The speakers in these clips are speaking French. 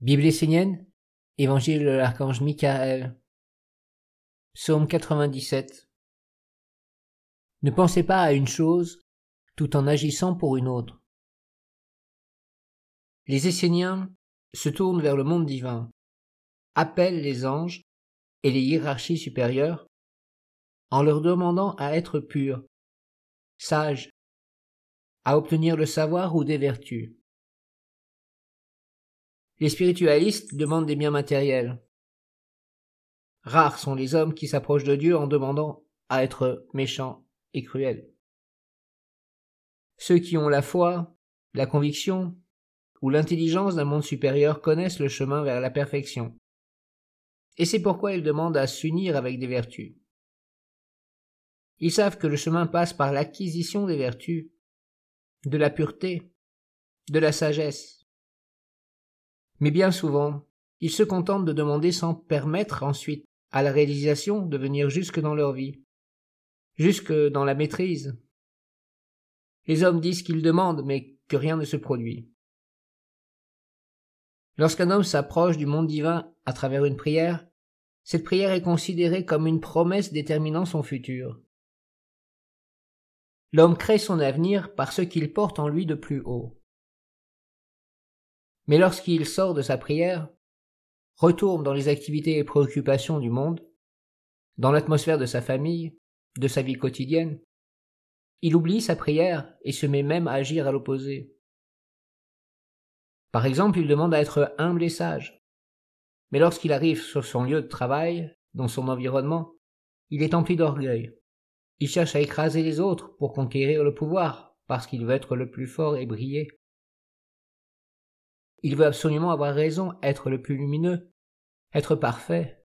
Bible essénienne, Évangile de l'archange Michael, Psaume 97. Ne pensez pas à une chose tout en agissant pour une autre. Les Esséniens se tournent vers le monde divin, appellent les anges et les hiérarchies supérieures en leur demandant à être purs, sages, à obtenir le savoir ou des vertus. Les spiritualistes demandent des biens matériels. Rares sont les hommes qui s'approchent de Dieu en demandant à être méchants et cruels. Ceux qui ont la foi, la conviction ou l'intelligence d'un monde supérieur connaissent le chemin vers la perfection. Et c'est pourquoi ils demandent à s'unir avec des vertus. Ils savent que le chemin passe par l'acquisition des vertus, de la pureté, de la sagesse, mais bien souvent, ils se contentent de demander sans permettre ensuite à la réalisation de venir jusque dans leur vie, jusque dans la maîtrise. Les hommes disent qu'ils demandent, mais que rien ne se produit. Lorsqu'un homme s'approche du monde divin à travers une prière, cette prière est considérée comme une promesse déterminant son futur. L'homme crée son avenir par ce qu'il porte en lui de plus haut. Mais lorsqu'il sort de sa prière, retourne dans les activités et préoccupations du monde, dans l'atmosphère de sa famille, de sa vie quotidienne, il oublie sa prière et se met même à agir à l'opposé. Par exemple, il demande à être humble et sage. Mais lorsqu'il arrive sur son lieu de travail, dans son environnement, il est empli d'orgueil. Il cherche à écraser les autres pour conquérir le pouvoir, parce qu'il veut être le plus fort et briller. Il veut absolument avoir raison, être le plus lumineux, être parfait.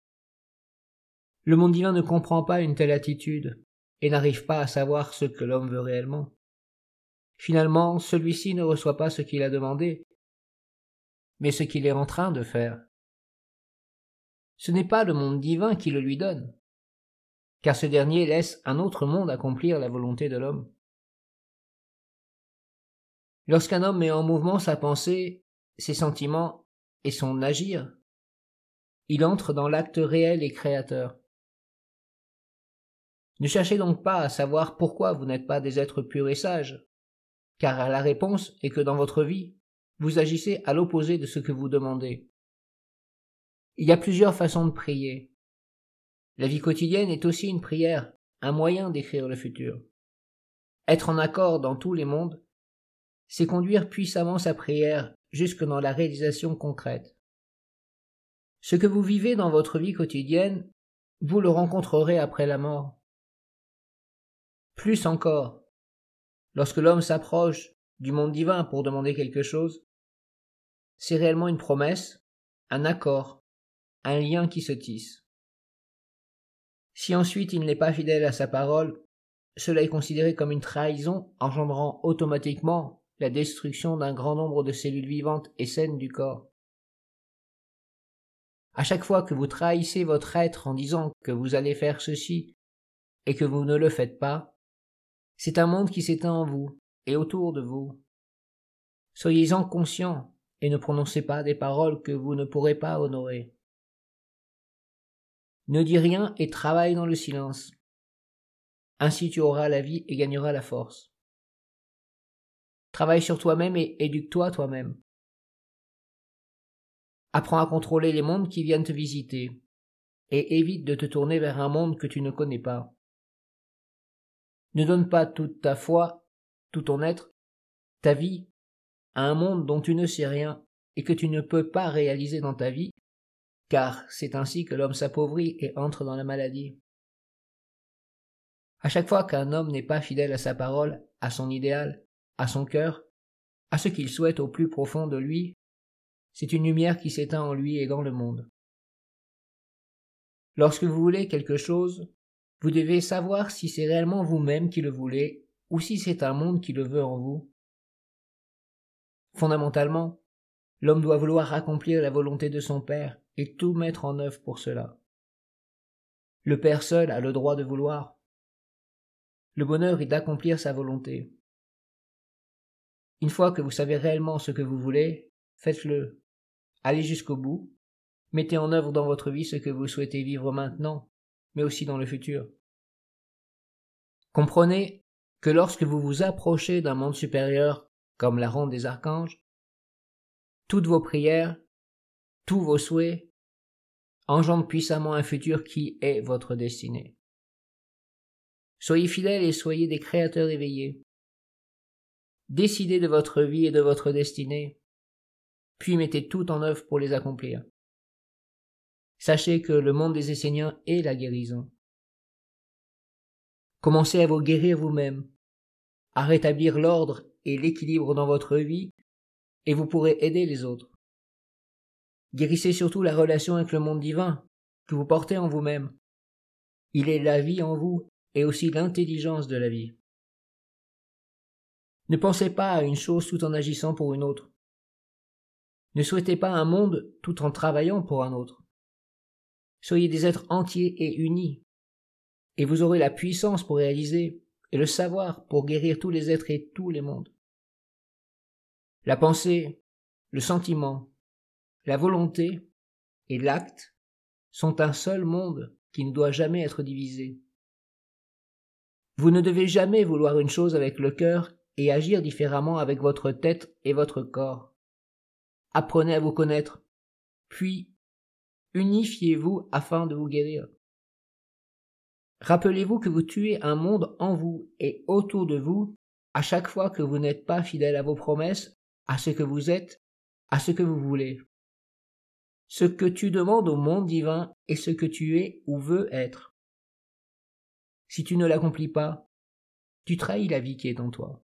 Le monde divin ne comprend pas une telle attitude, et n'arrive pas à savoir ce que l'homme veut réellement. Finalement, celui-ci ne reçoit pas ce qu'il a demandé, mais ce qu'il est en train de faire. Ce n'est pas le monde divin qui le lui donne, car ce dernier laisse un autre monde accomplir la volonté de l'homme. Lorsqu'un homme met en mouvement sa pensée, ses sentiments et son agir, il entre dans l'acte réel et créateur. Ne cherchez donc pas à savoir pourquoi vous n'êtes pas des êtres purs et sages, car la réponse est que dans votre vie, vous agissez à l'opposé de ce que vous demandez. Il y a plusieurs façons de prier. La vie quotidienne est aussi une prière, un moyen d'écrire le futur. Être en accord dans tous les mondes, c'est conduire puissamment sa prière jusque dans la réalisation concrète. Ce que vous vivez dans votre vie quotidienne, vous le rencontrerez après la mort. Plus encore, lorsque l'homme s'approche du monde divin pour demander quelque chose, c'est réellement une promesse, un accord, un lien qui se tisse. Si ensuite il n'est pas fidèle à sa parole, cela est considéré comme une trahison engendrant automatiquement la destruction d'un grand nombre de cellules vivantes et saines du corps. À chaque fois que vous trahissez votre être en disant que vous allez faire ceci et que vous ne le faites pas, c'est un monde qui s'éteint en vous et autour de vous. Soyez-en conscients et ne prononcez pas des paroles que vous ne pourrez pas honorer. Ne dis rien et travaille dans le silence. Ainsi tu auras la vie et gagneras la force. Travaille sur toi-même et éduque-toi toi-même. Apprends à contrôler les mondes qui viennent te visiter, et évite de te tourner vers un monde que tu ne connais pas. Ne donne pas toute ta foi, tout ton être, ta vie, à un monde dont tu ne sais rien et que tu ne peux pas réaliser dans ta vie, car c'est ainsi que l'homme s'appauvrit et entre dans la maladie. À chaque fois qu'un homme n'est pas fidèle à sa parole, à son idéal, à son cœur, à ce qu'il souhaite au plus profond de lui, c'est une lumière qui s'éteint en lui et dans le monde. Lorsque vous voulez quelque chose, vous devez savoir si c'est réellement vous-même qui le voulez ou si c'est un monde qui le veut en vous. Fondamentalement, l'homme doit vouloir accomplir la volonté de son Père et tout mettre en œuvre pour cela. Le Père seul a le droit de vouloir. Le bonheur est d'accomplir sa volonté. Une fois que vous savez réellement ce que vous voulez, faites-le, allez jusqu'au bout, mettez en œuvre dans votre vie ce que vous souhaitez vivre maintenant, mais aussi dans le futur. Comprenez que lorsque vous vous approchez d'un monde supérieur comme la ronde des archanges, toutes vos prières, tous vos souhaits engendrent puissamment un futur qui est votre destinée. Soyez fidèles et soyez des créateurs éveillés. Décidez de votre vie et de votre destinée, puis mettez tout en œuvre pour les accomplir. Sachez que le monde des Esséniens est la guérison. Commencez à vous guérir vous-même, à rétablir l'ordre et l'équilibre dans votre vie, et vous pourrez aider les autres. Guérissez surtout la relation avec le monde divin que vous portez en vous-même. Il est la vie en vous et aussi l'intelligence de la vie. Ne pensez pas à une chose tout en agissant pour une autre. Ne souhaitez pas un monde tout en travaillant pour un autre. Soyez des êtres entiers et unis, et vous aurez la puissance pour réaliser et le savoir pour guérir tous les êtres et tous les mondes. La pensée, le sentiment, la volonté et l'acte sont un seul monde qui ne doit jamais être divisé. Vous ne devez jamais vouloir une chose avec le cœur et agir différemment avec votre tête et votre corps. Apprenez à vous connaître, puis unifiez-vous afin de vous guérir. Rappelez-vous que vous tuez un monde en vous et autour de vous à chaque fois que vous n'êtes pas fidèle à vos promesses, à ce que vous êtes, à ce que vous voulez. Ce que tu demandes au monde divin est ce que tu es ou veux être. Si tu ne l'accomplis pas, tu trahis la vie qui est en toi.